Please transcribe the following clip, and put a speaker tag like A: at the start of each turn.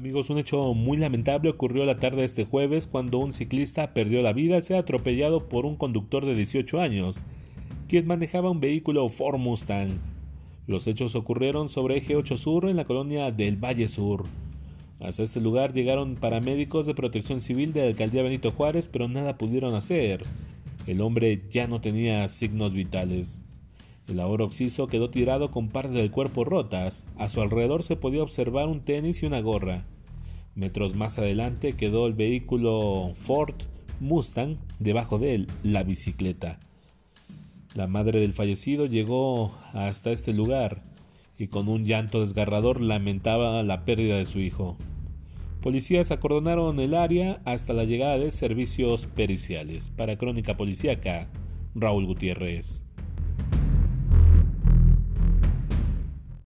A: Amigos, un hecho muy lamentable ocurrió la tarde de este jueves cuando un ciclista perdió la vida al ser atropellado por un conductor de 18 años, quien manejaba un vehículo Ford Mustang. Los hechos ocurrieron sobre Eje 8 Sur en la colonia del Valle Sur. Hasta este lugar llegaron paramédicos de protección civil de la alcaldía Benito Juárez, pero nada pudieron hacer. El hombre ya no tenía signos vitales. El ahora occiso quedó tirado con partes del cuerpo rotas. A su alrededor se podía observar un tenis y una gorra. Metros más adelante quedó el vehículo Ford Mustang, debajo de él la bicicleta. La madre del fallecido llegó hasta este lugar y con un llanto desgarrador lamentaba la pérdida de su hijo. Policías acordonaron el área hasta la llegada de servicios periciales. Para Crónica Policíaca, Raúl Gutiérrez.